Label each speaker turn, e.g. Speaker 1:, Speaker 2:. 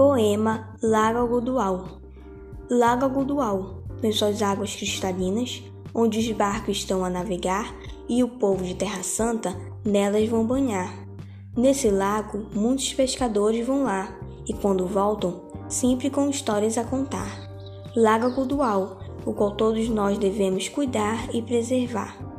Speaker 1: Poema Lago Gudual Lago Gudual, tem suas águas cristalinas, onde os barcos estão a navegar e o povo de Terra Santa nelas vão banhar. Nesse lago, muitos pescadores vão lá e, quando voltam, sempre com histórias a contar. Lago Gudual, o qual todos nós devemos cuidar e preservar.